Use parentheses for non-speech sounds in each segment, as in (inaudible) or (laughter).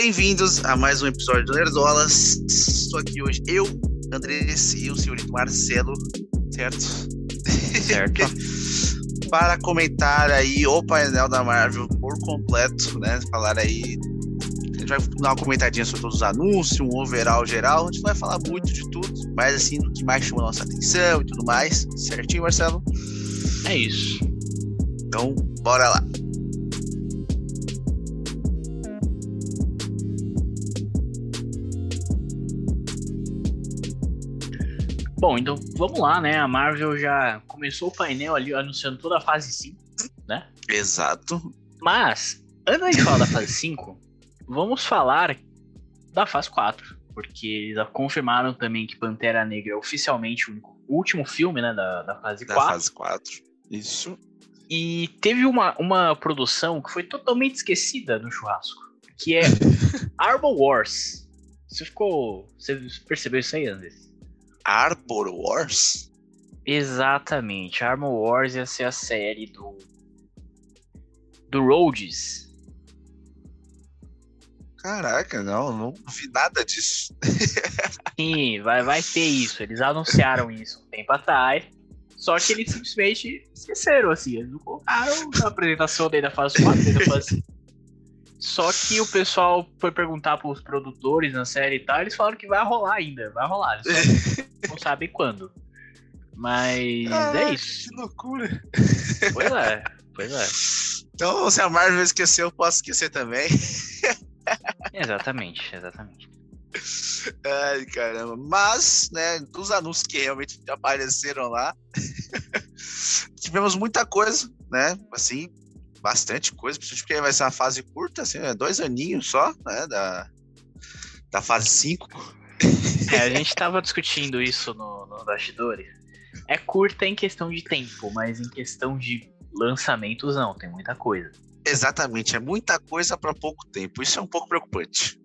Bem-vindos a mais um episódio do Nerdolas. Estou aqui hoje, eu, Andrés e o senhorito Marcelo, certo? Certo. (laughs) Para comentar aí o painel da Marvel por completo, né? Falar aí. A gente vai dar uma comentadinha sobre todos os anúncios, um overall geral. A gente não vai falar muito de tudo, mas assim, do que mais chamou nossa atenção e tudo mais. Certinho, Marcelo? É isso. Então, bora lá. Bom, então vamos lá, né? A Marvel já começou o painel ali anunciando toda a fase 5, né? Exato. Mas, antes de falar da fase 5, (laughs) vamos falar da fase 4. Porque eles confirmaram também que Pantera Negra é oficialmente o, último filme, né? Da, da fase Da 4. fase 4. Isso. E teve uma, uma produção que foi totalmente esquecida no churrasco. Que é (laughs) Arbor Wars. Você ficou. Você percebeu isso aí, Andrés? Arbor Wars? Exatamente. Armor Wars ia ser a série do. Do Rhodes. Caraca, não, não vi nada disso. (laughs) Sim, vai, vai ter isso. Eles anunciaram isso um tempo atrás. Só que eles simplesmente esqueceram, assim. Eles não colocaram na apresentação dele da fase 4, da fase Só que o pessoal foi perguntar pros produtores na série e tal, eles falaram que vai rolar ainda, vai rolar. (laughs) Não sabem quando. Mas é isso. Que loucura. Pois é, pois é. Então, se a Marvel esqueceu, eu posso esquecer também. Exatamente, exatamente. Ai, caramba. Mas, né, dos anúncios que realmente apareceram lá, (laughs) tivemos muita coisa, né? Assim, bastante coisa, principalmente porque vai ser uma fase curta, assim, né, dois aninhos só, né? Da, da fase 5. É, a gente tava discutindo isso no, no bastidores. É curta em questão de tempo, mas em questão de lançamentos não, tem muita coisa. Exatamente, é muita coisa para pouco tempo. Isso é um pouco preocupante.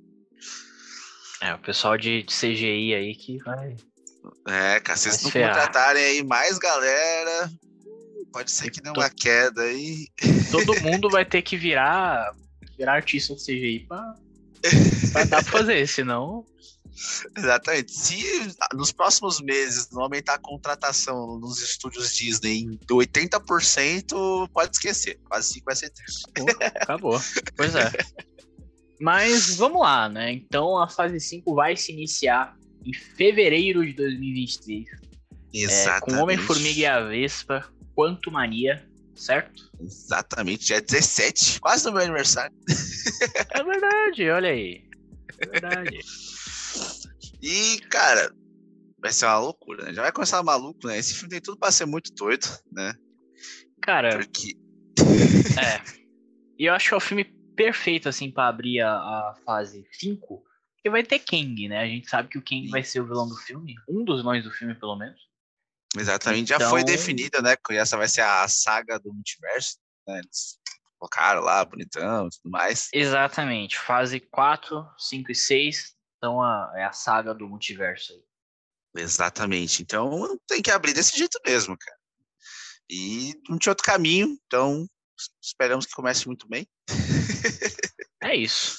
É, o pessoal de, de CGI aí que vai. É, cara, vocês não ferrar. contratarem aí mais galera, pode ser que dê uma queda aí. (laughs) Todo mundo vai ter que virar, virar artista de CGI pra, pra dar pra fazer, senão. Exatamente. Se nos próximos meses não aumentar a contratação nos estúdios Disney em 80%, pode esquecer. Quase 5 vai ser triste. acabou. Pois é. Mas vamos lá, né? Então a fase 5 vai se iniciar em fevereiro de 2023. É, Exatamente. com Homem-Formiga e a Vespa, Quanto Mania, certo? Exatamente, dia 17, quase no meu aniversário. É verdade, olha aí. É verdade. (laughs) E, cara, vai ser uma loucura, né? Já vai começar maluco, né? Esse filme tem tudo pra ser muito doido, né? Cara, Porque. (laughs) é. E eu acho que é o filme perfeito, assim, pra abrir a, a fase 5. Porque vai ter Kang, né? A gente sabe que o Kang Sim. vai ser o vilão do filme. Um dos vilões do filme, pelo menos. Exatamente, já foi Então- definida, né? Que essa vai ser a saga do multiverso, né? Eles colocaram lá, bonitão e tudo mais. Exatamente. Fase 4, 5 e 6. Então a, é a saga do multiverso aí. Exatamente. Então tem que abrir desse jeito mesmo, cara. E não tinha outro caminho, então esperamos que comece muito bem. (laughs) É isso.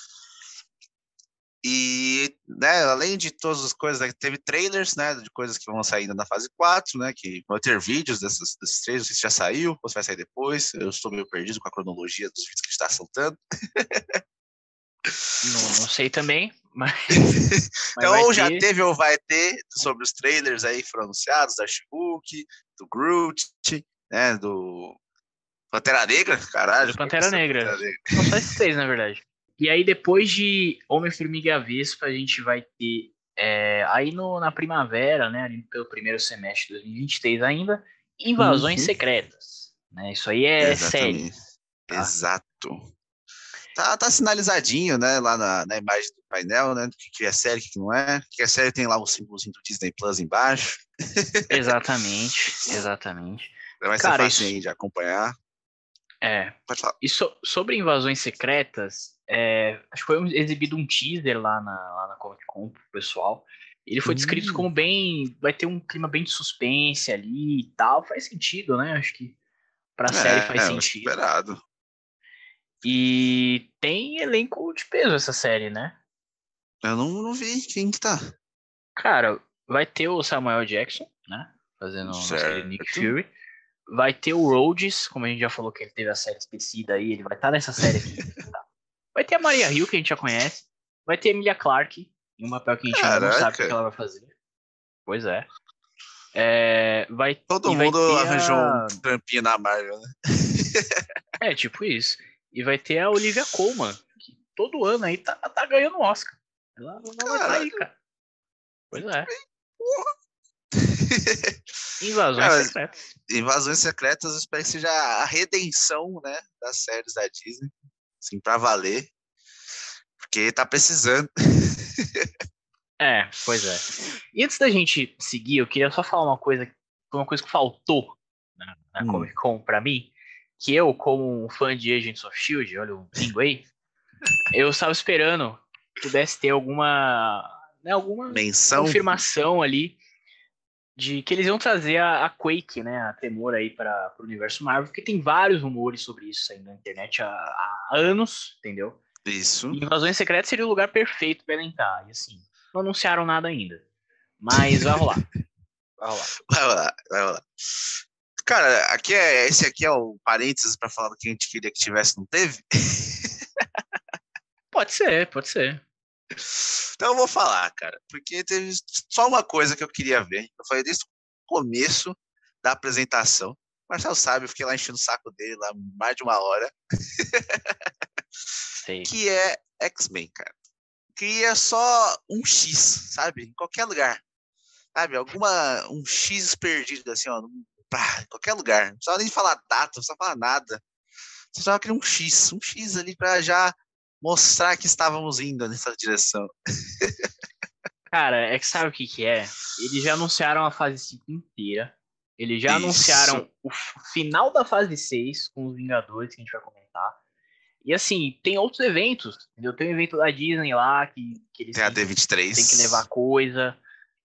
E, né, além de todas as coisas, né, teve trailers, né, de coisas que vão sair ainda na fase 4, né, que vão ter vídeos desses, desses trailers, não sei se já saiu, ou se vai sair depois, eu estou meio perdido com a cronologia dos vídeos que está soltando. Não, não sei também, (laughs) mas. mas então, ou já ter. teve ou vai ter sobre os trailers aí que foram anunciados, da She-Hulk, do Groot, né, do Pantera Negra, caralho. Do Pantera Negra. Pantera Negra? Não, só esses três, na verdade. E aí, depois de Homem-Formiga e a Vespa, a gente vai ter. é, aí no, na primavera, né? Ali pelo primeiro semestre de 2023 ainda, invasões Uhum. secretas. Né? Isso aí é sério. Exatamente. tá? Exato. Tá, tá sinalizadinho, né, lá na, na imagem do painel, né, do que, que é série, o que, que não é. O que é série tem lá o símbolozinho do Disney Plus embaixo. Exatamente, (laughs) exatamente. Vai ser Cara, fácil isso- aí de acompanhar. É. Pode falar. E so- sobre invasões secretas, é, acho que foi exibido um teaser lá na, lá na Comic Con pro pessoal. Ele foi descrito Hum. como bem. Vai ter um clima bem de suspense ali e tal. Faz sentido, né? Acho que pra série faz é, sentido. esperado. E tem elenco de peso essa série, né? Eu não, não vi quem que tá. Cara, vai ter o Samuel Jackson, né? Fazendo o. Nick Fury. Vai ter o Rhodes, como a gente já falou que ele teve a série esquecida aí, ele vai estar nessa série aqui. (laughs) tá? Vai ter a Maria Hill, que a gente já conhece. Vai ter a Emilia Clarke, em um papel que a gente ainda não sabe o Caraca. que ela vai fazer. Pois é. É, vai, Todo vai mundo ter arranjou a- um trampinho na Marvel, né? É, tipo isso. E vai ter a Olivia Colman, que todo ano aí tá, tá ganhando Oscar. Ela, ela vai tá aí, cara. Pois é. Invasões Cara, secretas. Invasões Secretas, eu espero que seja a redenção, né, das séries da Disney. Assim, pra valer. Porque tá precisando. É, pois é. E antes da gente seguir, eu queria só falar uma coisa, uma coisa que faltou na, na Hum. Comic Con pra mim, que eu, como um fã de Agents of S.H.I.E.L.D., olha o bingo aí, (laughs) eu estava esperando que pudesse ter alguma, né, alguma Menção. confirmação ali de que eles iam trazer a, a Quake, né, a Tremor aí para o universo Marvel, porque tem vários rumores sobre isso aí na internet há, há anos, entendeu? Isso. E Invasões Secretas seria o lugar perfeito para entrar, e assim, não anunciaram nada ainda, mas vai rolar. (laughs) Vai rolar. Vai lá, vai lá. Cara, aqui é, esse aqui é o parênteses pra falar do que a gente queria que tivesse, não teve? (laughs) Pode ser, pode ser. (laughs) Então eu vou falar, cara, porque teve só uma coisa que eu queria ver. Eu falei desde o começo da apresentação. O Marcelo sabe, eu fiquei lá enchendo o saco dele lá mais de uma hora, (laughs) Sei. que é X-Men, cara. Queria só um X, sabe? Em qualquer lugar. Sabe? Alguma. Um X perdido, assim, ó. pá, em qualquer lugar. Não precisava nem falar data, não precisava falar nada. Só queria um X, um X ali pra já mostrar que estávamos indo nessa direção. (laughs) Cara, é que sabe o que que é? Eles já anunciaram a fase 5 inteira. Eles já Isso. anunciaram o final da fase 6 com os Vingadores, que a gente vai comentar. E assim, tem outros eventos, entendeu? Tem o evento da Disney lá, que, que eles Tem a têm, D23. têm que levar coisa.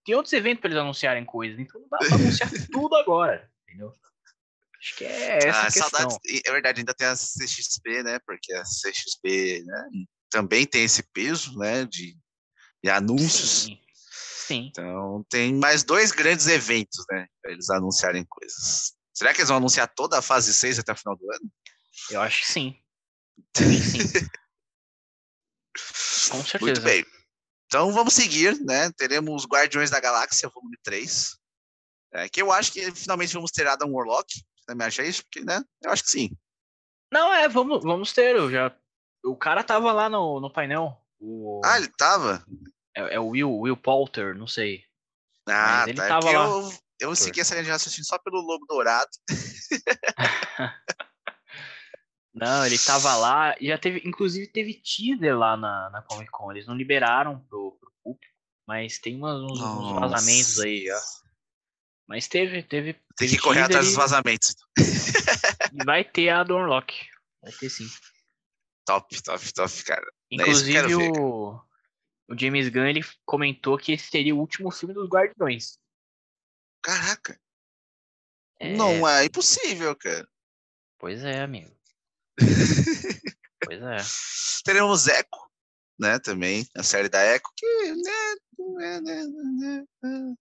Tem outros eventos pra eles anunciarem coisas, então não dá pra anunciar (laughs) tudo agora, entendeu? Acho que é essa a Ah, saudades. É verdade, ainda tem a CXP, né? Porque a CXP né, também tem esse peso, né? De, de anúncios. Sim, sim. Então tem mais dois grandes eventos, né? Pra eles anunciarem coisas. Será que eles vão anunciar toda a fase 6 até o final do ano? Eu acho que sim. Sim. (laughs) Com certeza. Muito bem. Então vamos seguir, né? Teremos Guardiões da Galáxia, volume 3. É, que eu acho que finalmente vamos ter Adam Warlock. Também acha isso? Porque, né? Eu acho que sim. Não, é, vamos, vamos ter. Eu já, o cara tava lá no, no painel. O, Ah, ele tava? é, é o Will, Will Poulter, não sei. Ah, ele tá. É tava lá. Eu, eu segui essa linha de raciocínio só pelo Lobo Dourado. (laughs) Não, ele tava lá. e Já teve, inclusive teve teaser lá na, na Comic Con. Eles não liberaram pro, pro público, mas tem umas, uns, uns vazamentos aí já. Mas teve, teve. Tem teve que correr atrás dos vazamentos. (laughs) E vai ter a Dornlock. Vai ter sim. Top, top, top, cara. É que Inclusive quero ver, o, o James Gunn ele comentou que esse seria o último filme dos Guardiões. Caraca. É, Não é impossível, cara. Pois é, amigo. (laughs) pois é. Teremos Echo, né? Também, a série da Echo, que né, é, né, né, né,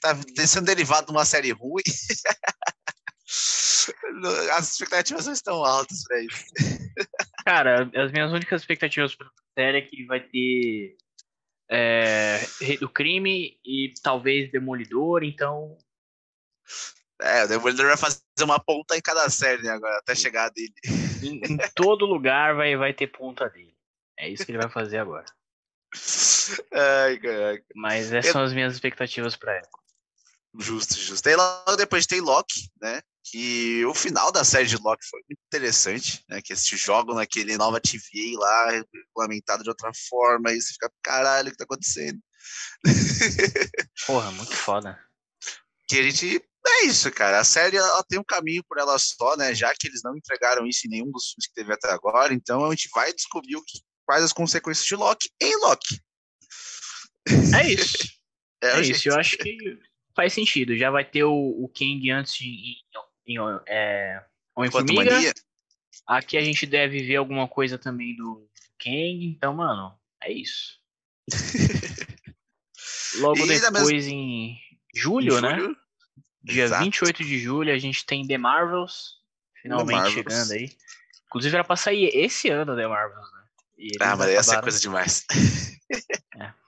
tá sendo derivado de uma série ruim. (laughs) As expectativas não estão altas pra isso. Cara, as minhas únicas expectativas pra série é que vai ter é, Rei do Crime e talvez Demolidor, então. É, o Demolidor vai fazer uma ponta em cada série né, agora, até chegar dele. Em, em todo lugar vai, vai ter ponta dele. É isso que ele vai fazer agora. (laughs) Ai, caraca. Mas essas são as minhas expectativas pra ela. Justo, justo. Aí logo depois tem Loki, né? Que o final da série de Loki foi muito interessante, né? Que eles te jogam naquele nova TVA lá, regulamentado de outra forma, e você fica, caralho, o que tá acontecendo? (laughs) Porra, muito foda. que a gente. É isso, cara. A série ela tem um caminho por ela só, né? Já que eles não entregaram isso em nenhum dos filmes que teve até agora, então a gente vai descobrir o que, quais as consequências de Loki em Loki. É isso. (laughs) É, o isso, eu acho que faz sentido. Já vai ter o, o Kang antes de, em, em, é, Homem-Formiga. Aqui a gente deve ver alguma coisa também do Kang, então, mano, é isso. (laughs) Logo E depois em julho, né? Julho, Dia exato. 28 de julho, a gente tem The Marvels, finalmente Marvels. chegando aí. Inclusive era pra sair esse ano The Marvels, né? Ah, mas essa é coisa demais. (laughs)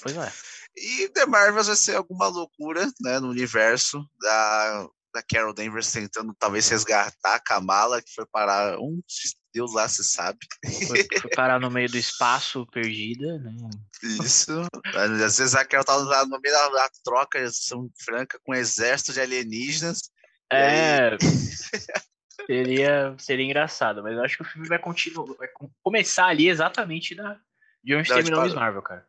Pois é. E The Marvels vai ser alguma loucura, né, no universo da, da Carol Danvers tentando talvez resgatar a Kamala, que foi parar um Deus lá, se sabe. Foi, foi parar no meio do espaço perdida, né? Isso. Às vezes a Carol tá lá no meio da, da troca são franca com um exército de alienígenas. É. (laughs) seria, seria engraçado, mas eu acho que o filme vai continuar. Vai com- começar ali exatamente da, de onde terminou Miss. Marvel, cara.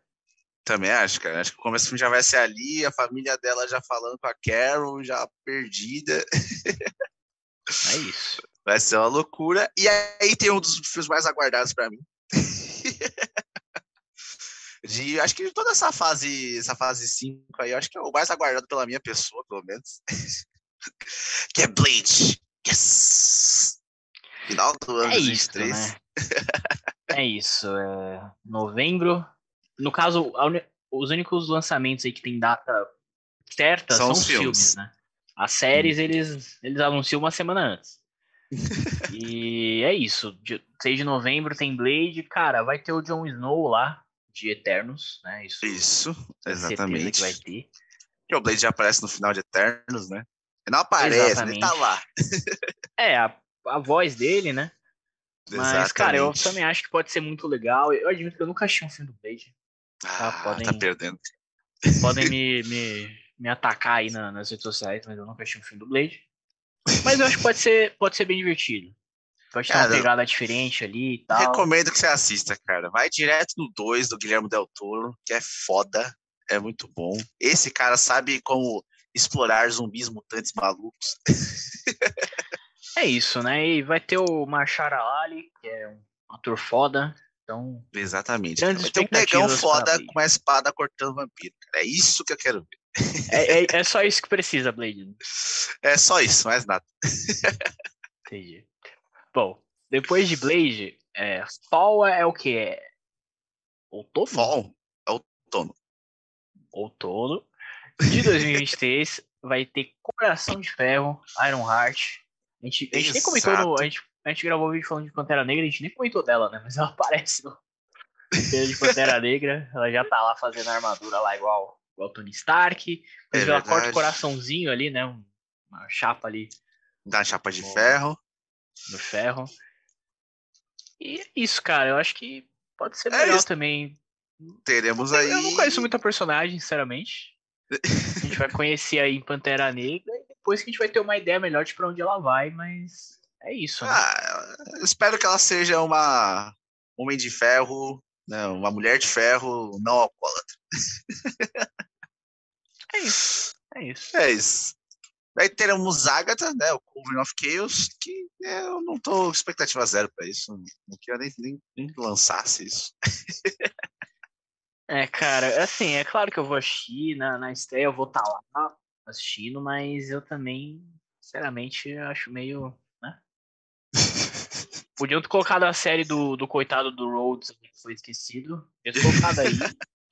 Também acho, cara. Acho que o começo do filme já vai ser ali, a família dela já falando com a Carol, já perdida. É isso. Vai ser uma loucura. E aí tem um dos filmes mais aguardados pra mim. (laughs) de, acho que de toda essa fase, essa fase 5 aí, acho que é o mais aguardado pela minha pessoa, pelo menos. (laughs) que é Blade. Yes! Final do ano É de isso, 23. né? (laughs) É isso. É novembro. No caso, a uni- os únicos lançamentos aí que tem data certa São são, os filmes. filmes, né? As séries, eles, eles anunciam uma semana antes. (laughs) e é isso. Dia 6 de novembro tem Blade. Cara, vai ter o Jon Snow lá, de Eternos, né? Isso. Isso, exatamente. Que vai ter. Que o Blade já aparece no final de Eternos, né? Não aparece, ele tá Exatamente. lá. É, a, a voz dele, né? Mas, cara, eu Exatamente. também acho que pode ser muito legal. Eu admito que eu nunca assisti um filme do Blade. Ah, podem- tá perdendo. Podem me, me, me atacar aí na- nas redes sociais, mas eu nunca assisti um filme do Blade. Mas eu acho que pode ser, pode ser bem divertido. Pode ter uma Cara, pegada diferente ali e tal. Recomendo que você assista, cara. Vai direto no 2 do Guilherme Del Toro, que é foda, é muito bom. Esse cara sabe como explorar zumbis mutantes malucos. É isso, né? E vai ter o Marshara Ali, que é um ator foda. Então, Exatamente. Vai ter um negão foda com uma espada cortando vampiro. Cara. É isso que eu quero ver. é, é, é só isso que precisa, Blade. É só isso, mais nada. Entendi. Bom, depois de Blade, é, Fall é o que? É outono? Fall é outono. outono de 2023 vai ter Coração de Ferro, Iron Heart. A gente, a gente nem comentou no. A gente, a gente gravou um vídeo falando de Pantera Negra, a gente nem comentou dela, né? Mas ela (laughs) aparece no trailer de Pantera Negra. Ela já tá lá fazendo a armadura lá igual, igual Tony Stark. É ela corta o verdade. coraçãozinho ali, né? um- Uma chapa ali Da chapa de Boa. ferro. no ferro. E é isso, cara. Eu acho que pode ser É legal isso. também. Teremos aí. Eu não conheço muita personagem, sinceramente. A gente vai conhecer aí em Pantera Negra e depois que a gente vai ter uma ideia melhor de pra onde ela vai, mas é isso, né? Ah, espero que ela seja uma homem de ferro, né, uma mulher de ferro não alcoólatra. (laughs) É isso. É isso. É isso. Daí teremos Agatha, né, o Coven of Chaos, que eu não tô com expectativa zero pra isso. Não queria nem, nem, nem lançasse isso. (laughs) É, cara, assim, é claro que eu vou assistir, na, na estreia eu vou estar lá assistindo, mas eu também, sinceramente, acho meio. Né? (laughs) Podiam ter colocado a série do, do coitado do Rhodes, que foi esquecido, ter colocado aí,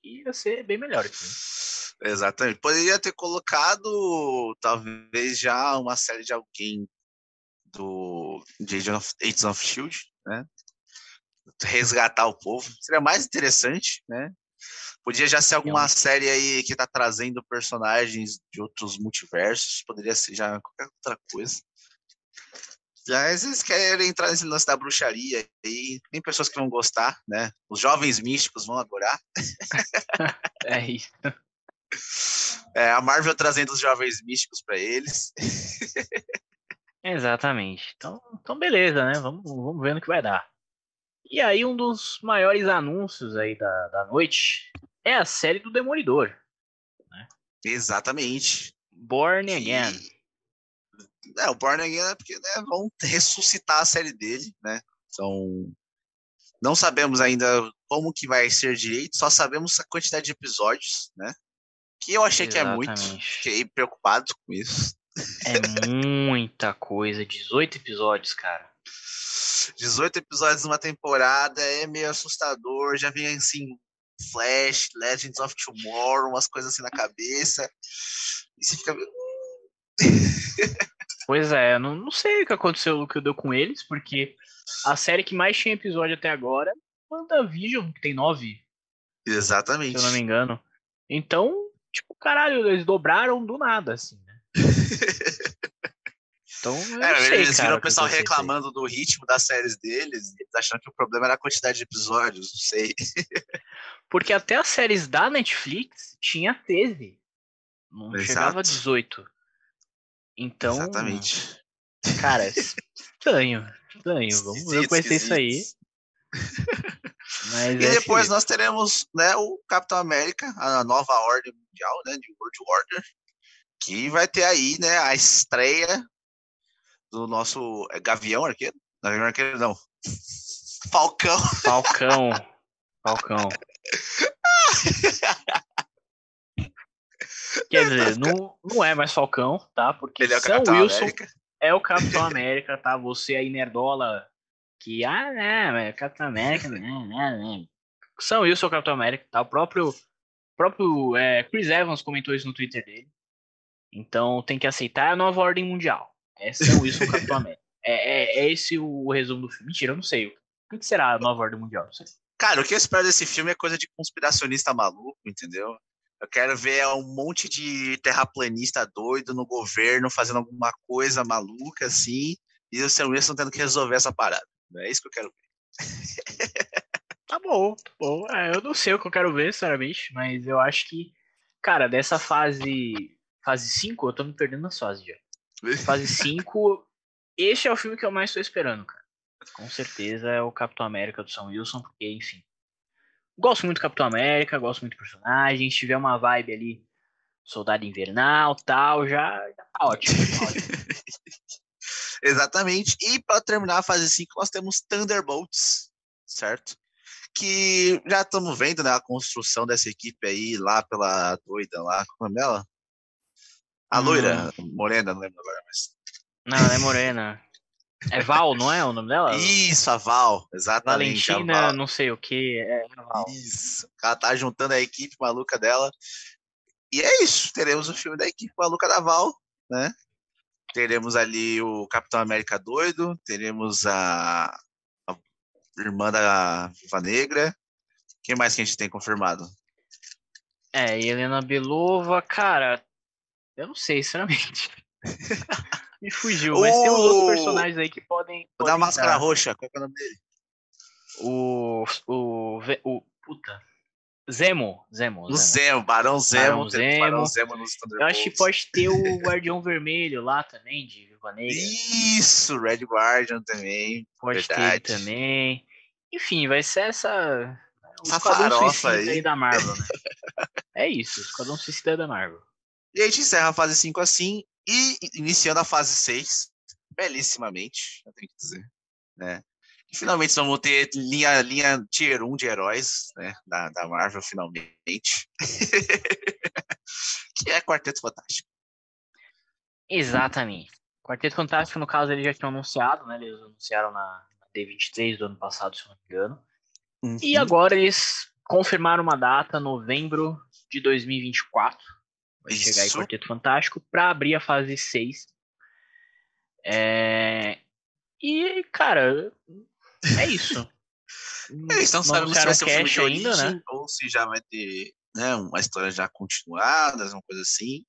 e ia ser bem melhor. Assim. Exatamente. Poderia ter colocado, talvez, já uma série de alguém do de Agents of, Agents of Shield, né? Resgatar o povo. Seria mais interessante, né? Podia já ser alguma Realmente. série aí que tá trazendo personagens de outros multiversos. Poderia ser já qualquer outra coisa. Já às vezes querem entrar nesse lance da bruxaria aí. Tem pessoas que vão gostar, né? Os jovens místicos vão adorar. (laughs) É isso. É, a Marvel trazendo os jovens místicos pra eles. (laughs) Exatamente. Então, então beleza, né? Vamos, vamos ver no que vai dar. E aí, um dos maiores anúncios aí da, da noite é a série do Demolidor, Exatamente. Born Again. É, o Born Again é porque né, vão ressuscitar a série dele, né? Então, não sabemos ainda como que vai ser direito, só sabemos a quantidade de episódios, né? Que eu achei que é muito. Exatamente. Fiquei preocupado com isso. É muita coisa, 18 episódios, cara. 18 episódios numa temporada é meio assustador. Já vem assim, Flash, Legends of Tomorrow, umas coisas assim na cabeça. E você fica. Pois é, não, não sei o que aconteceu, o que deu com eles, porque a série que mais tinha episódio até agora é WandaVision, que tem nove. Exatamente. Se eu não me engano. Então, tipo, caralho, eles dobraram do nada, assim, né? (laughs) Então, é, sei, eles cara, viram o pessoal reclamando do ritmo das séries deles, achando que o problema era a quantidade de episódios, não sei. (laughs) Porque até as séries da Netflix tinha 13. Não Exato. chegava a 18. Então. Exatamente. Cara, (laughs) estranho. Estranho. Vamos ver conhecer isso aí. (laughs) Mas e é depois que... nós teremos né, o Capitão América, a nova ordem mundial, né? De World Order. Que vai ter aí, né, a estreia do nosso é Gavião Arqueiro? Gavião Arqueiro não. Falcão. Falcão. Falcão. Quer dizer, não, não é mais Falcão, tá? Porque Ele é o Sam Capitão Wilson América. é o Capitão América, tá? Você aí, nerdola, que, ah, né, Capitão América, né, né, né. Sam Wilson é o Capitão América, tá? O próprio, próprio é, Chris Evans comentou isso no Twitter dele. Então tem que aceitar a nova ordem mundial. É Sam Wilson Capitão América. É, é, é, esse o resumo do filme. Mentira, eu não sei. O que será a nova ordem mundial? Não sei. Cara, o que eu espero desse filme é coisa de conspiracionista maluco, entendeu? Eu quero ver um monte de terraplanista doido no governo fazendo alguma coisa maluca assim, e o Sam Wilson tendo que resolver essa parada. É isso que eu quero ver. (laughs) tá bom, tá bom. É, eu não sei o que eu quero ver, sinceramente, mas eu acho que, cara, dessa fase fase 5, eu tô me perdendo nas fases já. Fase 5, este é o filme que eu mais tô esperando, cara. Com certeza é o Capitão América do Sam Wilson, porque, enfim. Gosto muito do Capitão América, gosto muito do personagem. Se tiver uma vibe ali, Soldado Invernal tal, já, já tá ótimo. Tá ótimo. (laughs) Exatamente. E para terminar a fase 5, nós temos Thunderbolts, certo? Que já estamos vendo né, a construção dessa equipe aí lá pela doida lá. Como é dela? A loira, hum. morena, não lembro agora, mas. Não, ela é morena. É Val, não é o nome dela? Isso, a Val, exatamente. Valentina, Val. não sei o que. É Val. Isso. Ela tá juntando a equipe maluca dela. E é isso. Teremos o filme da equipe maluca da Val, né? Teremos ali o Capitão América doido, teremos a, a irmã da Viva Negra. Quem mais que a gente tem confirmado? É, Helena Belova, cara, eu não sei, sinceramente. (laughs) Me fugiu, mas tem uns outros personagens aí que podem. O da máscara dar. roxa, qual é o nome dele? O. O. O. Puta. Zemo. Zemo. O Zemo, Barão Zemo. Barão Zemo. Barão Zemo nos Eu acho que pode ter o (laughs) Guardião Vermelho lá também, de Viva Negra. Isso, Red Guardian também. Pode verdade. ter também. Enfim, vai ser essa. Essa farofa aí. aí da Marvel, né? (laughs) é isso, Esquadrão Suicida da Marvel. E a gente encerra a fase 5 assim e iniciando a fase 6, belíssimamente, eu tenho que dizer. Né? E finalmente vamos ter linha, linha tier 1 de heróis né? da, da Marvel, finalmente. (laughs) que é Quarteto Fantástico. Exatamente. Quarteto Fantástico, no caso, eles já tinham anunciado, né? Eles anunciaram na, D23 do ano passado, se não me engano. Uhum. E agora eles confirmaram uma data, novembro de 2024 vai Isso. chegar aí Quarteto Fantástico para abrir a fase 6. É... E, cara, é isso. (laughs) Eles não sabem se vai ser um filme de origem, ainda, né? ou se já vai ter né, uma história já continuada, uma coisa assim.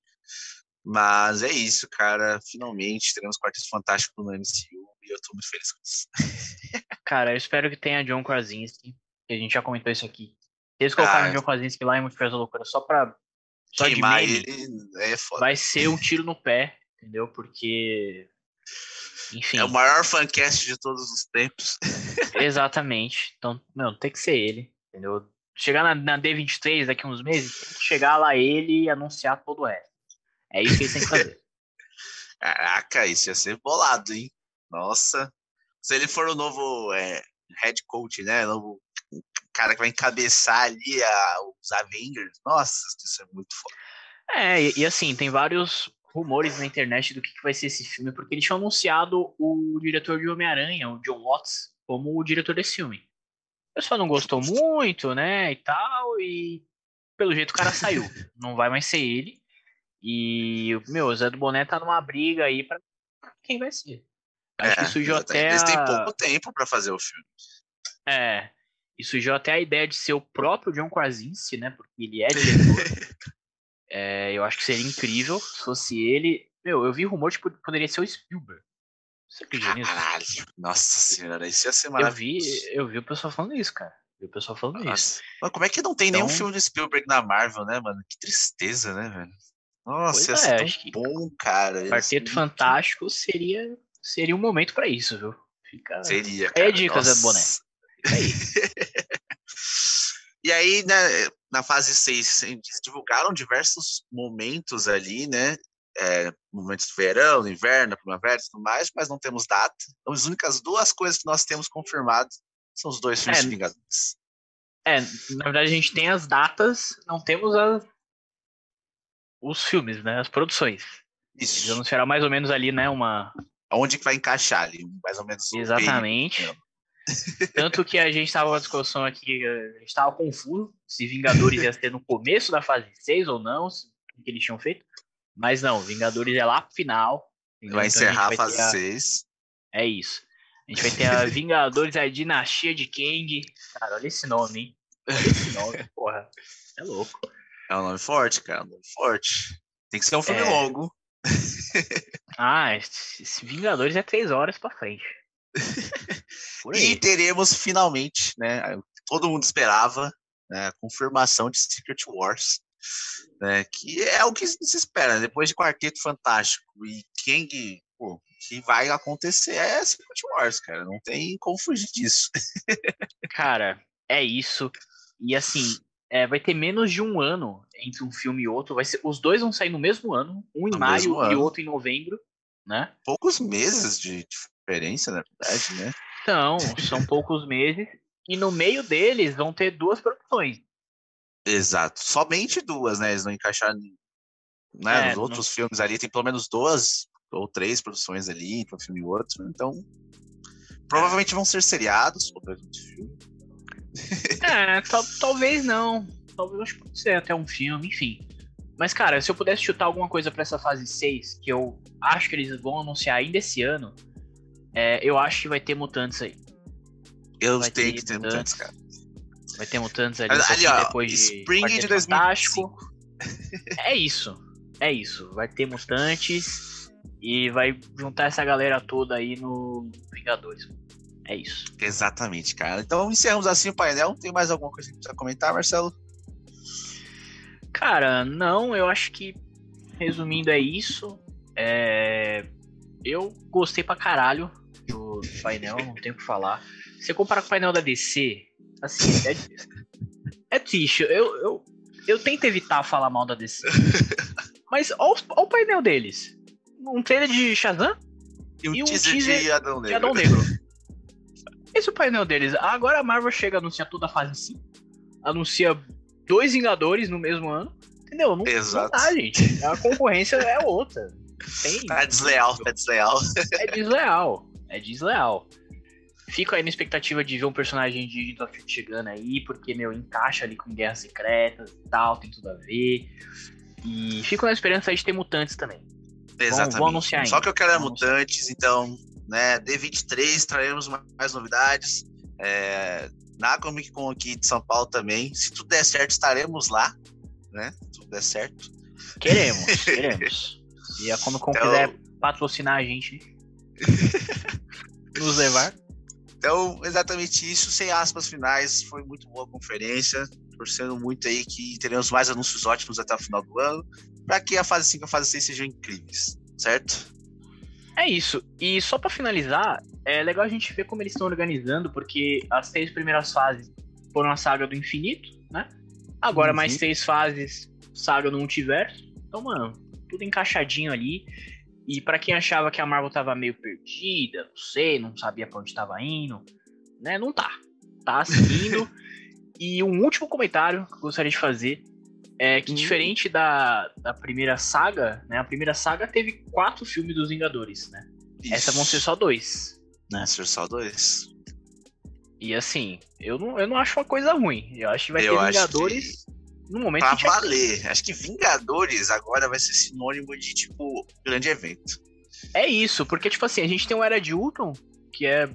Mas é isso, cara. Finalmente teremos Quarteto Fantástico no MCU e eu tô muito feliz com isso. (laughs) Cara, eu espero que tenha John Krasinski, que a gente já comentou isso aqui. Eles colocaram ah, John Krasinski lá em Multiverso da Loucura só pra só Queimar de ele é foda. Vai ser um tiro no pé, entendeu? Porque. Enfim. É o maior fancast de todos os tempos. (laughs) Exatamente. Então, não, tem que ser ele, entendeu? Chegar na, na, D23 daqui a uns meses, tem que chegar lá ele e anunciar todo o resto. É isso que ele tem que fazer. (laughs) Caraca, isso ia ser bolado, hein? Nossa. Se ele for o novo é, head coach, né? Novo cara que vai encabeçar ali a, os Avengers. Nossa, isso é muito foda. É, e, e, assim, tem vários rumores na internet do que, que vai ser esse filme, porque eles tinham anunciado o diretor de Homem-Aranha, o John Watts, como o diretor desse filme. O pessoal não gostou muito, né, e tal, e pelo jeito o cara saiu. (laughs) não vai mais ser ele. E, meu, o Zé do Boné tá numa briga aí pra quem vai ser. Acho é, que surgiu até. Eles têm pouco tempo para fazer o filme. É. E surgiu até a ideia de ser o próprio John Krasinski, né? Porque ele é diretor. (laughs) é, eu acho que seria incrível se fosse ele. Meu, eu vi rumor de que poderia ser o Spielberg. Você acredita nisso? Caralho, nossa senhora, isso ia ser maravilhoso. Eu vi, eu vi o pessoal falando isso, cara. Eu vi o pessoal falando nossa. isso. Mas como é que não tem então... nenhum filme de Spielberg na Marvel, né, mano? Que tristeza, né, velho? Nossa, pois ia é, ser tão bom, cara. Quarteto Fantástico seria, seria um momento pra isso, viu? Fica... Seria, cara. É dicas, Zé Boné. Aí. (laughs) e aí, né, na fase 6, divulgaram diversos momentos ali, né? É, momentos do verão, do inverno, primavera e tudo mais, mas não temos data. Então, as únicas duas coisas que nós temos confirmado são os dois filmes é, de Vingadores. É, na verdade a gente tem as datas, não temos as, os filmes, né? As produções. Isso. Eles anunciaram mais ou menos ali, né? Uma. Onde que vai encaixar ali, mais ou menos. Exatamente. Tanto que a gente estava com a discussão aqui, a gente estava confuso se Vingadores ia ser no começo da fase 6 ou não, o que eles tinham feito. Mas não, Vingadores é lá pro final. Vai então encerrar a, vai a fase a... 6. É isso. A gente vai ter a Vingadores, a Dinastia de Kang. Cara, olha esse nome, hein? Olha esse nome, (laughs) porra. É louco. É um nome forte, cara. É um nome forte. Tem que ser um filme é... longo. ah, Vingadores é três horas pra frente. (laughs) e teremos finalmente, né? Todo mundo esperava né, a confirmação de Secret Wars, né? Que é o que se espera né, depois de Quarteto Fantástico e Kang, pô, que vai acontecer é Secret Wars, cara. Não tem como fugir disso. (laughs) cara, é isso. E assim, é, vai ter menos de um ano entre um filme e outro. Vai ser, os dois vão sair no mesmo ano, um em no maio e outro em novembro, né? Poucos meses de diferença, na verdade, né? Então, são poucos meses. E no meio deles vão ter duas produções. Exato. Somente duas, né? Eles não encaixaram. Né? É, Nos outros não... filmes ali tem pelo menos duas ou três produções ali, para um filme e outro. Então, provavelmente vão ser seriados, ou dois filmes. É, (laughs) tal, talvez não. Talvez acho que pode ser até um filme, enfim. Mas, cara, se eu pudesse chutar alguma coisa para essa fase 6, que eu acho que eles vão anunciar ainda esse ano, é, eu acho que vai ter mutantes aí. Eu vai tenho ter que ter mutantes, cara. Vai ter mutantes ali, ali ó, depois de Spring de 2025. É isso. É isso. Vai ter mutantes e vai juntar essa galera toda aí no Vingadores. É isso. Exatamente, cara. Então encerramos assim o painel. Tem mais alguma coisa que você comentar, Marcelo? Cara, não, eu acho que resumindo é isso. É... Eu gostei pra caralho do painel, não tenho o que falar. Você compara com o painel da DC, assim, é, é triste. Eu, eu, eu tento evitar falar mal da DC. (laughs) Mas olha o, painel deles. Um trailer de Shazam e um, e um teaser, teaser, de Adão Negro. De Adão Negro. (laughs) Esse é o painel deles. Agora a Marvel chega, anuncia toda a fase 5. Anuncia dois Vingadores no mesmo ano. Entendeu? Não, Exato. não dá, gente. A concorrência é outra. Tem, tá desleal, tá desleal. É desleal. É desleal. Fico aí na expectativa de ver um personagem de of chegando aí, porque, meu, encaixa ali com Guerras Secretas e tal, tem tudo a ver. E fico na esperança aí de ter mutantes também. Exatamente. Vão, vão anunciar Só que eu quero é mutantes, então né? D23 traremos mais novidades. É, na Comic Con aqui de São Paulo também. Se tudo der certo, estaremos lá, né? Se tudo der certo. Queremos, (laughs) queremos. E a Comic Con então... quiser patrocinar a gente, (laughs) nos levar. Então, exatamente isso, sem aspas finais, foi muito boa a conferência, torcendo muito aí que teremos mais anúncios ótimos até o final do ano, para que a fase 5 e a fase 6 sejam incríveis, certo? É isso. E só para finalizar, é legal a gente ver como eles estão organizando, porque as seis primeiras fases foram a saga do infinito, né? Agora uhum. mais seis fases, saga do multiverso. Então, mano, tudo encaixadinho ali. E para quem achava que a Marvel tava meio perdida, não sei, não sabia pra onde tava indo, né? Não tá. Tá seguindo. (laughs) e um último comentário que eu gostaria de fazer é que Hum. diferente da, da primeira saga, né? A primeira saga teve quatro filmes dos Vingadores, né? Essa vão ser só dois. Né, ser só dois. E assim, eu não, eu não acho uma coisa ruim. Eu acho que vai Eu ter Vingadores no momento Pra tinha- valer. Acho que Vingadores agora vai ser sinônimo de, tipo, grande evento. É isso, porque, tipo assim, a gente tem o Era de Ultron, que é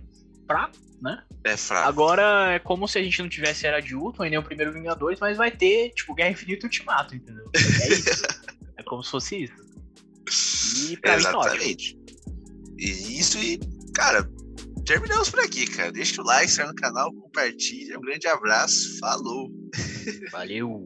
fraco, né? É fraco. Agora é como se a gente não tivesse Era de Ultron e nem o primeiro Vingadores, mas vai ter, tipo, Guerra Infinita e Ultimato, entendeu? É isso. (laughs) é como se fosse isso. E pra mim tá ótimo. Exatamente. E isso e, cara, terminamos por aqui, cara. Deixa o like, se no canal, compartilha. Um grande abraço. Falou. Valeu!